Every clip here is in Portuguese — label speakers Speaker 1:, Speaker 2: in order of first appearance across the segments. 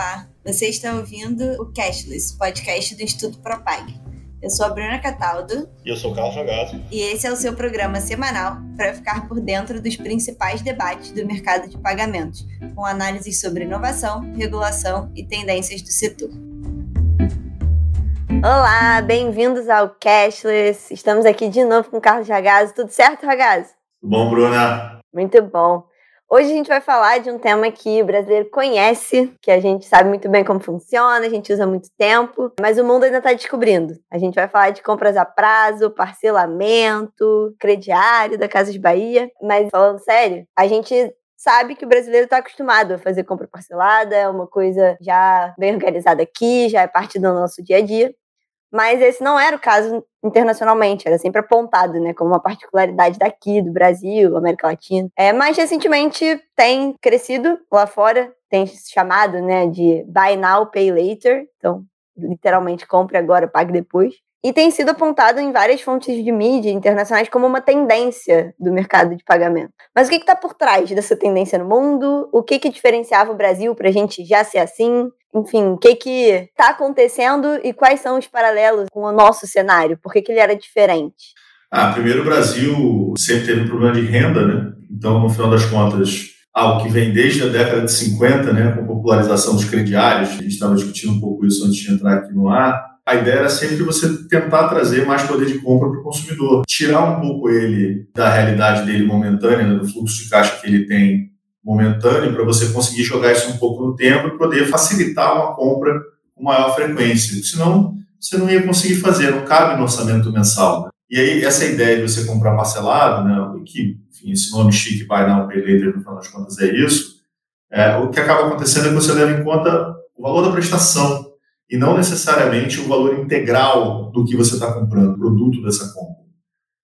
Speaker 1: Olá, você está ouvindo o Cashless, podcast do Instituto Propag. Eu sou a Bruna Cataldo.
Speaker 2: E eu sou o Carlos Jogado.
Speaker 1: E esse é o seu programa semanal para ficar por dentro dos principais debates do mercado de pagamentos, com análises sobre inovação, regulação e tendências do setor. Olá, bem-vindos ao Cashless. Estamos aqui de novo com o Carlos Ragazzo. Tudo certo, Ragazzo?
Speaker 2: Tudo bom, Bruna?
Speaker 1: Muito bom. Hoje a gente vai falar de um tema que o brasileiro conhece, que a gente sabe muito bem como funciona, a gente usa há muito tempo, mas o mundo ainda está descobrindo. A gente vai falar de compras a prazo, parcelamento, crediário da Casa de Bahia, mas falando sério, a gente sabe que o brasileiro está acostumado a fazer compra parcelada, é uma coisa já bem organizada aqui, já é parte do nosso dia a dia. Mas esse não era o caso internacionalmente, era sempre apontado, né, como uma particularidade daqui, do Brasil, América Latina. É, mas recentemente tem crescido lá fora, tem chamado, né, de Buy Now, Pay Later, então literalmente compre agora, pague depois e tem sido apontado em várias fontes de mídia internacionais como uma tendência do mercado de pagamento. Mas o que está por trás dessa tendência no mundo? O que, que diferenciava o Brasil para a gente já ser assim? Enfim, o que está acontecendo e quais são os paralelos com o nosso cenário? Por que, que ele era diferente?
Speaker 2: Ah, primeiro, o Brasil sempre teve um problema de renda, né? Então, no final das contas, algo que vem desde a década de 50, né, com a popularização dos crediários, a gente estava discutindo um pouco isso antes de entrar aqui no ar, a ideia era sempre você tentar trazer mais poder de compra para o consumidor, tirar um pouco ele da realidade dele momentânea, né, do fluxo de caixa que ele tem momentâneo, para você conseguir jogar isso um pouco no tempo e poder facilitar uma compra com maior frequência. Senão, você não ia conseguir fazer, não cabe no orçamento mensal. Né? E aí, essa ideia de você comprar parcelado, né, que enfim, esse nome chique, Buy Now, Pay Later, no final das contas é isso, é, o que acaba acontecendo é que você leva em conta o valor da prestação e não necessariamente o valor integral do que você está comprando, produto dessa compra.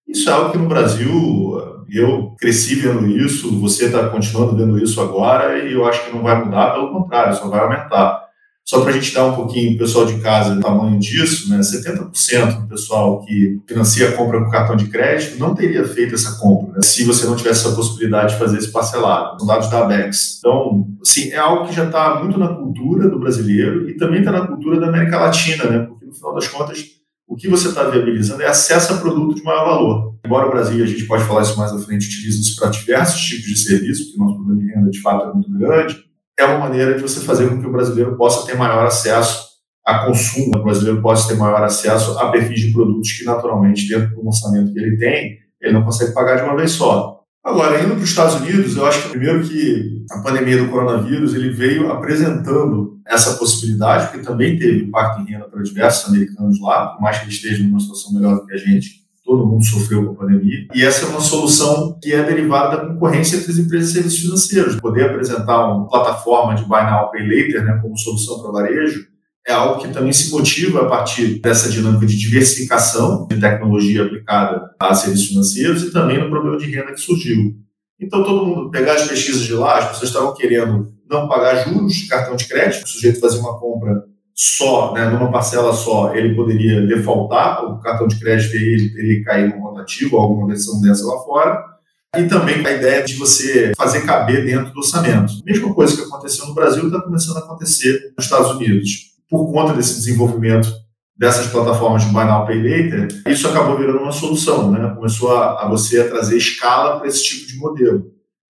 Speaker 2: Isso é algo que no Brasil eu cresci vendo isso, você está continuando vendo isso agora e eu acho que não vai mudar, pelo contrário, só vai aumentar. Só para a gente dar um pouquinho, pessoal de casa, o tamanho disso, né, 70% do pessoal que financia a compra com cartão de crédito não teria feito essa compra né, se você não tivesse essa possibilidade de fazer esse parcelado. São dados da ABEX. Então, assim, é algo que já está muito na cultura do brasileiro e também está na cultura da América Latina, né, porque no final das contas, o que você está viabilizando é acesso a produto de maior valor. Embora o Brasil, a gente pode falar isso mais à frente, utilize isso para diversos tipos de serviços, porque o nosso problema de renda de fato é muito grande, é uma maneira de você fazer com que o brasileiro possa ter maior acesso a consumo, o brasileiro possa ter maior acesso a perfis de produtos que, naturalmente, dentro do orçamento que ele tem, ele não consegue pagar de uma vez só. Agora, indo para os Estados Unidos, eu acho que primeiro que a pandemia do coronavírus ele veio apresentando essa possibilidade, porque também teve impacto em renda para diversos americanos lá, por mais que eles estejam numa situação melhor do que a gente, todo mundo sofreu com a pandemia. E essa é uma solução que é derivada da concorrência entre as empresas de serviços financeiros. Poder apresentar uma plataforma de Buy Now, Pay Later né, como solução para varejo é algo que também se motiva a partir dessa dinâmica de diversificação de tecnologia aplicada a serviços financeiros e também no problema de renda que surgiu. Então, todo mundo pegar as pesquisas de lá, as pessoas estavam querendo não pagar juros de cartão de crédito, o sujeito fazia uma compra só, né, numa parcela só, ele poderia defaultar, o cartão de crédito ele teria cair no rotativo, alguma versão dessa lá fora. E também a ideia de você fazer caber dentro do orçamento. Mesma coisa que aconteceu no Brasil está começando a acontecer nos Estados Unidos. Por conta desse desenvolvimento dessas plataformas de Buy Now Pay Later, isso acabou virando uma solução, né? Começou a, a você a trazer escala para esse tipo de modelo.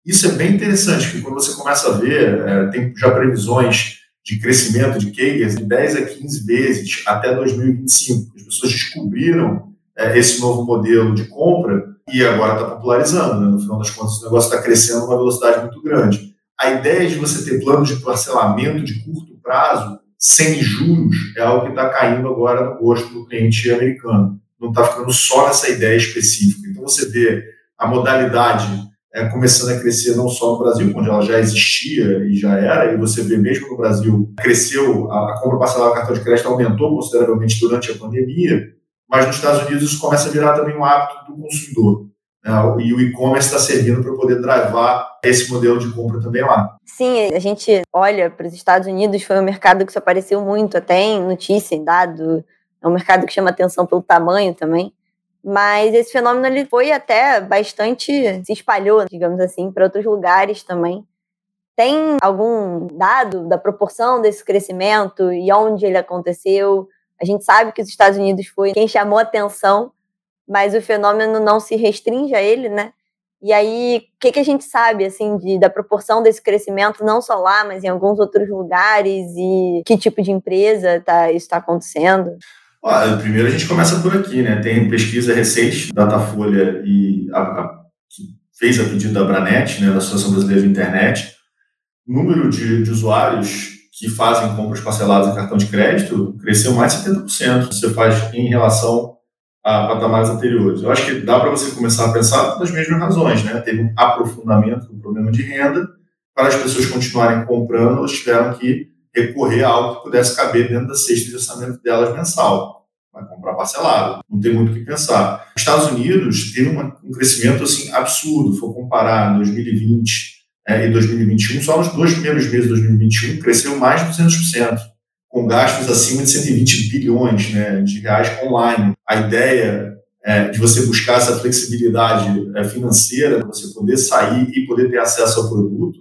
Speaker 2: Isso é bem interessante, porque quando você começa a ver, é, tem já previsões de crescimento de CAGRs de 10 a 15 vezes até 2025. As pessoas descobriram é, esse novo modelo de compra e agora está popularizando. Né? No final das contas, o negócio está crescendo a uma velocidade muito grande. A ideia de você ter planos de parcelamento de curto prazo, sem juros, é algo que está caindo agora no gosto do cliente americano. Não está ficando só nessa ideia específica. Então, você vê a modalidade é, começando a crescer não só no Brasil, onde ela já existia e já era, e você vê mesmo no Brasil, cresceu, a, a compra parcelada do cartão de crédito aumentou consideravelmente durante a pandemia, mas nos Estados Unidos isso começa a virar também um hábito do consumidor. Né? E o e-commerce está servindo para poder drivar esse modelo de compra também lá.
Speaker 1: Sim, a gente olha para os Estados Unidos, foi um mercado que se apareceu muito, até em notícia, em dado, é um mercado que chama atenção pelo tamanho também. Mas esse fenômeno ele foi até bastante se espalhou, digamos assim, para outros lugares também. Tem algum dado da proporção desse crescimento e onde ele aconteceu? A gente sabe que os Estados Unidos foi quem chamou atenção, mas o fenômeno não se restringe a ele, né? E aí, o que, que a gente sabe, assim, de, da proporção desse crescimento, não só lá, mas em alguns outros lugares, e que tipo de empresa tá, isso está acontecendo?
Speaker 2: Olha, primeiro a gente começa por aqui, né? Tem pesquisa recente, Datafolha, e a, a, que fez a pedido da Branet, né, da Associação Brasileira de Internet, número de, de usuários que fazem compras parceladas em cartão de crédito cresceu mais de 70%. Você faz em relação a patamares anteriores. Eu acho que dá para você começar a pensar das mesmas razões, né? Teve um aprofundamento do problema de renda, para as pessoas continuarem comprando, elas tiveram que recorrer a algo que pudesse caber dentro da cesta de orçamento delas mensal. Vai comprar parcelado, não tem muito o que pensar. Estados Unidos teve uma, um crescimento assim absurdo, for comparar 2020 é, e 2021, só nos dois primeiros meses de 2021 cresceu mais de 200% com gastos acima de 120 bilhões né, de reais online. A ideia é, de você buscar essa flexibilidade é, financeira, você poder sair e poder ter acesso ao produto,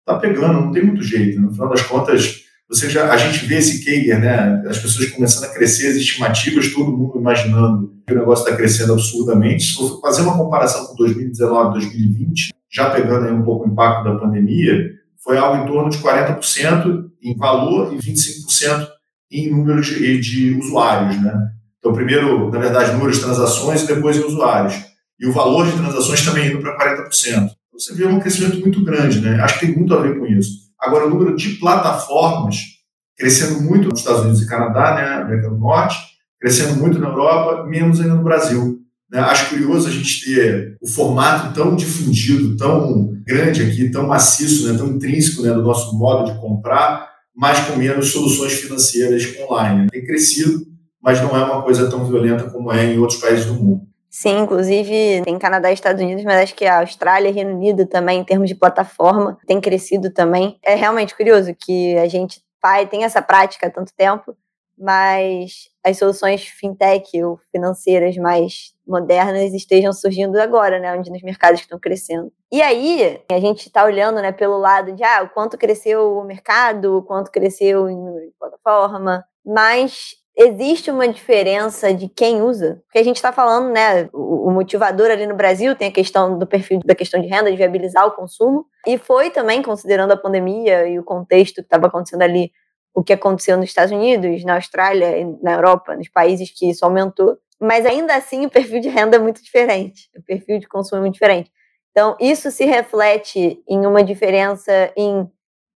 Speaker 2: está pegando, não tem muito jeito. No final das contas, você já, a gente vê esse Kager, né, as pessoas começando a crescer as estimativas, todo mundo imaginando que o negócio está crescendo absurdamente. Se for fazer uma comparação com 2019, 2020, já pegando aí um pouco o impacto da pandemia, foi algo em torno de 40% em valor e 25% em número de, de, usuários. Né? Então, primeiro, na verdade, número de transações e depois em usuários. E o valor de transações também indo para 40%. Então, você vê um crescimento muito grande, né? Acho que tem muito a ver com isso. Agora, o número de plataformas crescendo muito nos Estados Unidos e Canadá, né, América do Norte, crescendo muito na Europa, menos ainda no Brasil. Né? Acho curioso a gente ter o formato tão difundido, tão grande aqui, tão maciço, né, tão intrínseco né, do nosso modo de comprar, mas com menos soluções financeiras online. Tem crescido, mas não é uma coisa tão violenta como é em outros países do mundo.
Speaker 1: Sim, inclusive tem Canadá e Estados Unidos, mas acho que a Austrália e Reino Unido também, em termos de plataforma, tem crescido também. É realmente curioso que a gente tem essa prática há tanto tempo, mas as soluções fintech ou financeiras mais modernas estejam surgindo agora, né, onde nos mercados estão crescendo. E aí, a gente está olhando, né, pelo lado de ah, o quanto cresceu o mercado, o quanto cresceu em plataforma, mas existe uma diferença de quem usa, porque a gente está falando, né, o, motivador ali no Brasil tem a questão do perfil da questão de renda, de viabilizar o consumo, e foi também considerando a pandemia e o contexto que estava acontecendo ali o que aconteceu nos Estados Unidos, na Austrália, na Europa, nos países que isso aumentou. Mas ainda assim, o perfil de renda é muito diferente, o perfil de consumo é muito diferente. Então, isso se reflete em uma diferença em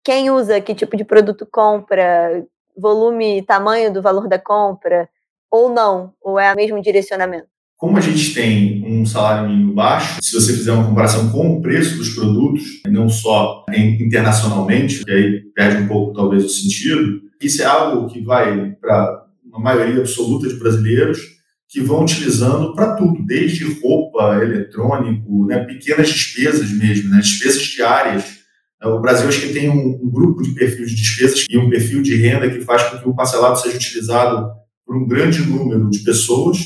Speaker 1: quem usa, que tipo de produto compra, volume e tamanho do valor da compra, ou não, ou é o mesmo direcionamento.
Speaker 2: Como a gente tem um salário mínimo baixo, se você fizer uma comparação com o preço dos produtos, não só internacionalmente, que aí perde um pouco talvez o sentido, isso é algo que vai para uma maioria absoluta de brasileiros que vão utilizando para tudo, desde roupa, eletrônico, né, pequenas despesas mesmo, né, despesas diárias. O Brasil acho que tem um, um grupo de perfil de despesas e um perfil de renda que faz com que o parcelado seja utilizado por um grande número de pessoas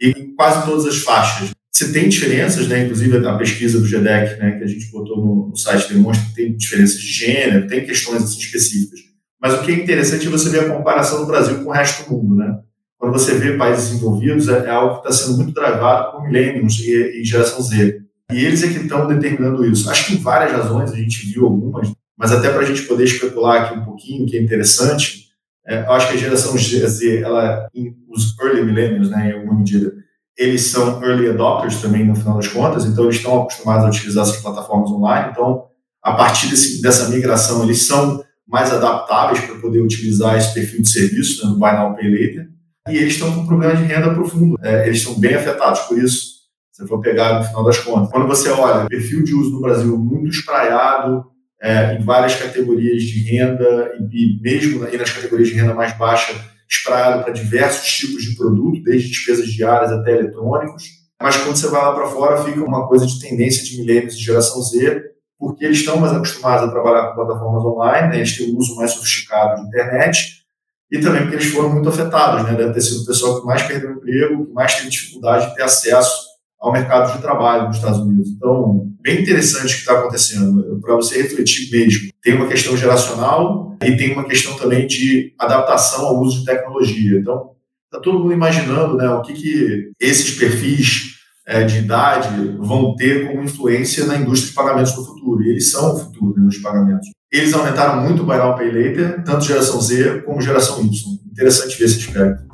Speaker 2: e em quase todas as faixas. Você tem diferenças, né? inclusive a pesquisa do GEDEC, né, que a gente botou no, no site, demonstra que tem diferenças de gênero, tem questões assim, específicas. Mas o que é interessante é você ver a comparação do Brasil com o resto do mundo. Né? Quando você vê países envolvidos, é, é algo que está sendo muito travado por millennials e, e geração Z. E eles é que estão determinando isso. Acho que várias razões, a gente viu algumas, mas até para a gente poder especular aqui um pouquinho, que é interessante, é, acho que a geração Z, ela, os early millennials, né, em alguma medida, eles são early adopters também, no final das contas, então eles estão acostumados a utilizar essas plataformas online, então, a partir desse, dessa migração, eles são mais adaptáveis para poder utilizar esse perfil de serviço, né, no Buy Now, Pay Later, e eles estão com um problema de renda profundo, é, eles estão bem afetados por isso, se for pegar no final das contas. Quando você olha, perfil de uso no Brasil muito espraiado, é, em várias categorias de renda e mesmo aí nas categorias de renda mais baixa, espraiado para diversos tipos de produto, desde despesas diárias até eletrônicos. Mas quando você vai lá para fora, fica uma coisa de tendência de milênios e geração Z, porque eles estão mais acostumados a trabalhar com plataformas online, né? eles têm um uso mais sofisticado de internet, e também porque eles foram muito afetados, né? Deve ter sido o pessoal que mais perdeu o emprego, que mais teve dificuldade de ter acesso ao mercado de trabalho nos Estados Unidos. Então, bem interessante o que está acontecendo, para você refletir mesmo. Tem uma questão geracional e tem uma questão também de adaptação ao uso de tecnologia. Então, está todo mundo imaginando né, o que, que esses perfis é, de idade vão ter como influência na indústria de pagamentos no futuro. E eles são o futuro né, dos pagamentos. Eles aumentaram muito o Buy Now Pay Later, tanto geração Z como geração Y. Interessante ver esse aspecto.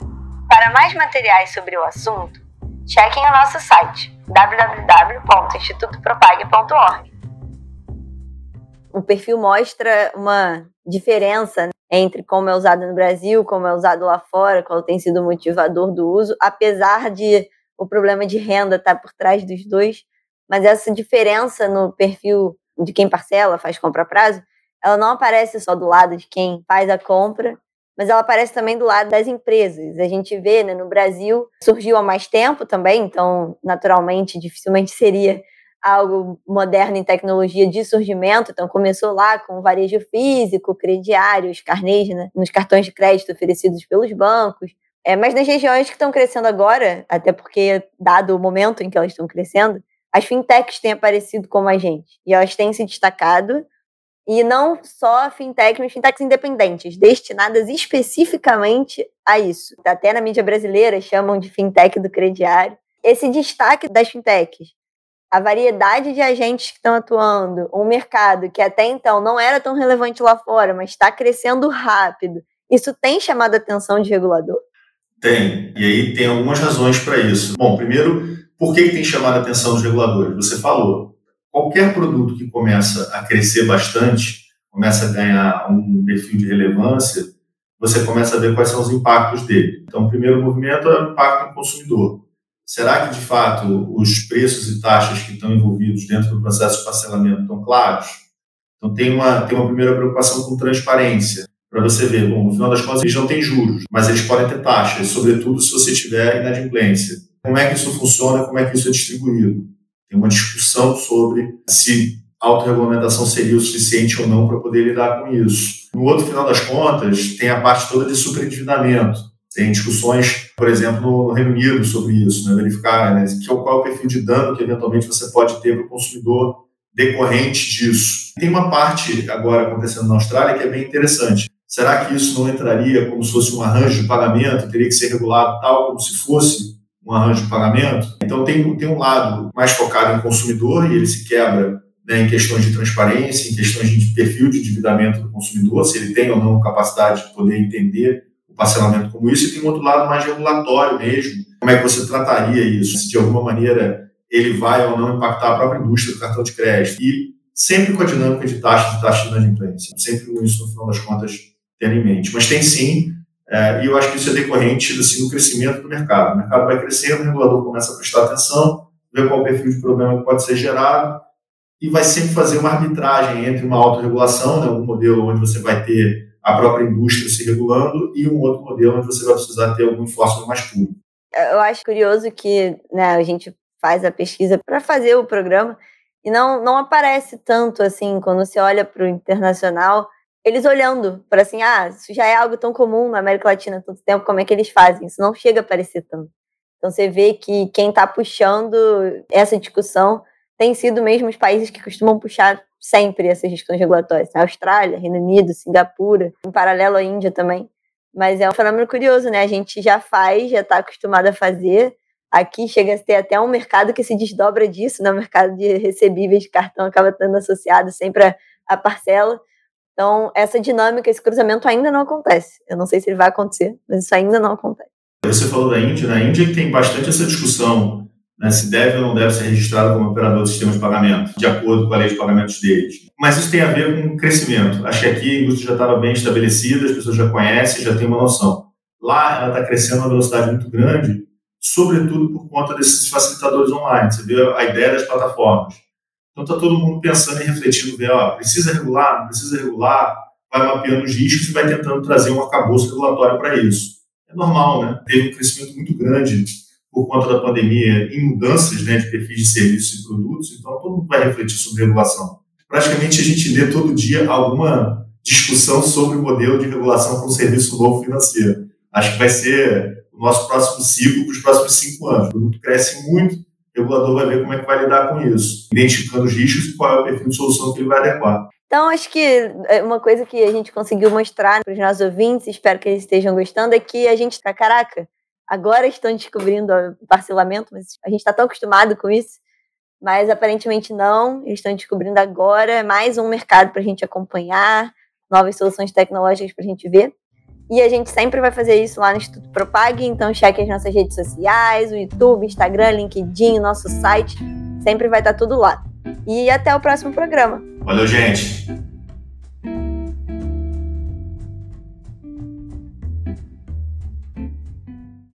Speaker 1: Para mais materiais sobre o assunto, chequem o nosso site www.institutopropag.org. O perfil mostra uma diferença entre como é usado no Brasil, como é usado lá fora, qual tem sido o motivador do uso, apesar de o problema de renda estar tá por trás dos dois, mas essa diferença no perfil de quem parcela, faz compra a prazo, ela não aparece só do lado de quem faz a compra, mas ela aparece também do lado das empresas. A gente vê, né, no Brasil, surgiu há mais tempo também, então, naturalmente, dificilmente seria algo moderno em tecnologia de surgimento. Então, começou lá com varejo físico, crediários, carnês, né, nos cartões de crédito oferecidos pelos bancos. É, mas nas regiões que estão crescendo agora, até porque, dado o momento em que elas estão crescendo, as fintechs têm aparecido como a gente. E elas têm se destacado. E não só fintechs, mas fintechs independentes, destinadas especificamente a isso. Até na mídia brasileira chamam de fintech do crediário. Esse destaque das fintechs, a variedade de agentes que estão atuando, um mercado que até então não era tão relevante lá fora, mas está crescendo rápido, isso tem chamado a atenção de regulador?
Speaker 2: Tem. E aí tem algumas razões para isso. Bom, primeiro, por que, que tem chamado a atenção dos reguladores? Você falou, qualquer produto que começa a crescer bastante, começa a ganhar um perfil de relevância, você começa a ver quais são os impactos dele. Então, o primeiro movimento é o impacto no consumidor. Será que, de fato, os preços e taxas que estão envolvidos dentro do processo de parcelamento estão claros? Então, tem uma, tem uma primeira preocupação com transparência para você ver, bom, no final das contas eles não têm juros, mas eles podem ter taxas, sobretudo se você tiver inadimplência. Como é que isso funciona, como é que isso é distribuído? Tem uma discussão sobre se autorregulamentação seria o suficiente ou não para poder lidar com isso. No outro final das contas, tem a parte toda de superendividamento. Tem discussões, por exemplo, no Reino Unido sobre isso, né? verificar né, qual é o perfil de dano que eventualmente você pode ter para o consumidor decorrente disso. Tem uma parte agora acontecendo na Austrália que é bem interessante. Será que isso não entraria como se fosse um arranjo de pagamento? Teria que ser regulado tal como se fosse um arranjo de pagamento? Então, tem, tem um lado mais focado em consumidor e ele se quebra né, em questões de transparência, em questões de perfil de endividamento do consumidor, se ele tem ou não capacidade de poder entender o parcelamento como isso, e tem um outro lado mais regulatório mesmo. Como é que você trataria isso? Se de alguma maneira ele vai ou não impactar a própria indústria do cartão de crédito. E sempre com a dinâmica de taxas e taxas de inadimplência. Sempre com isso, no final das contas, ter em mente. Mas tem sim, é, e eu acho que isso é decorrente assim, do crescimento do mercado. O mercado vai crescendo, o regulador começa a prestar atenção, ver qual o perfil de problema que pode ser gerado, e vai sempre fazer uma arbitragem entre uma autorregulação, né, um modelo onde você vai ter a própria indústria se regulando, e um outro modelo onde você vai precisar ter algum enforcement mais puro.
Speaker 1: Eu acho curioso que né, a gente faz a pesquisa para fazer o programa, e não, não aparece tanto assim, quando você olha para o internacional, eles olhando para assim, ah, isso já é algo tão comum na América Latina há tanto tempo, como é que eles fazem? Isso não chega a parecer tanto. Então você vê que quem está puxando essa discussão tem sido mesmo os países que costumam puxar sempre essas discussões regulatórias. A Austrália, Reino Unido, Singapura, em paralelo à Índia também. Mas é um fenômeno curioso, né? A gente já faz, já está acostumado a fazer. Aqui chega a ter até um mercado que se desdobra disso, né? O mercado de recebíveis de cartão acaba estando associado sempre à parcela. Então, essa dinâmica, esse cruzamento ainda não acontece. Eu não sei se ele vai acontecer, mas isso ainda não acontece.
Speaker 2: Você falou da Índia, na né? Índia tem bastante essa discussão né, se deve ou não deve ser registrado como operador de sistema de pagamento, de acordo com a lei de pagamentos deles. Mas isso tem a ver com crescimento. Acho que aqui a indústria já estava bem estabelecida, as pessoas já conhecem, já têm uma noção. Lá ela está crescendo a uma velocidade muito grande, sobretudo por conta desses facilitadores online. Você vê a ideia das plataformas. Então está todo mundo pensando e refletindo, ver, ó, precisa regular, não precisa regular, vai mapeando os riscos e vai tentando trazer um arcabouço regulatório para isso. É normal, né? Teve um crescimento muito grande por conta da pandemia em mudanças né, de perfis de serviços e produtos, então todo mundo vai refletir sobre regulação. Praticamente a gente lê todo dia alguma discussão sobre o modelo de regulação com o serviço novo financeiro. Acho que vai ser o nosso próximo ciclo para os próximos cinco anos. O produto cresce muito, o regulador vai ver como é que vai lidar com isso, identificando os riscos e qual é o perfil de solução que ele vai adequar.
Speaker 1: Então, acho que é uma coisa que a gente conseguiu mostrar para os nossos ouvintes, espero que eles estejam gostando, é que a gente está, caraca, agora estão descobrindo o parcelamento, mas a gente está tão acostumado com isso, mas aparentemente não, eles estão descobrindo agora, é mais um mercado para a gente acompanhar, novas soluções tecnológicas para a gente ver. E a gente sempre vai fazer isso lá no Instituto Propag, então cheque as nossas redes sociais, o YouTube, Instagram, LinkedIn, nosso site, sempre vai estar tudo lá. E até o próximo programa.
Speaker 2: Valeu, gente!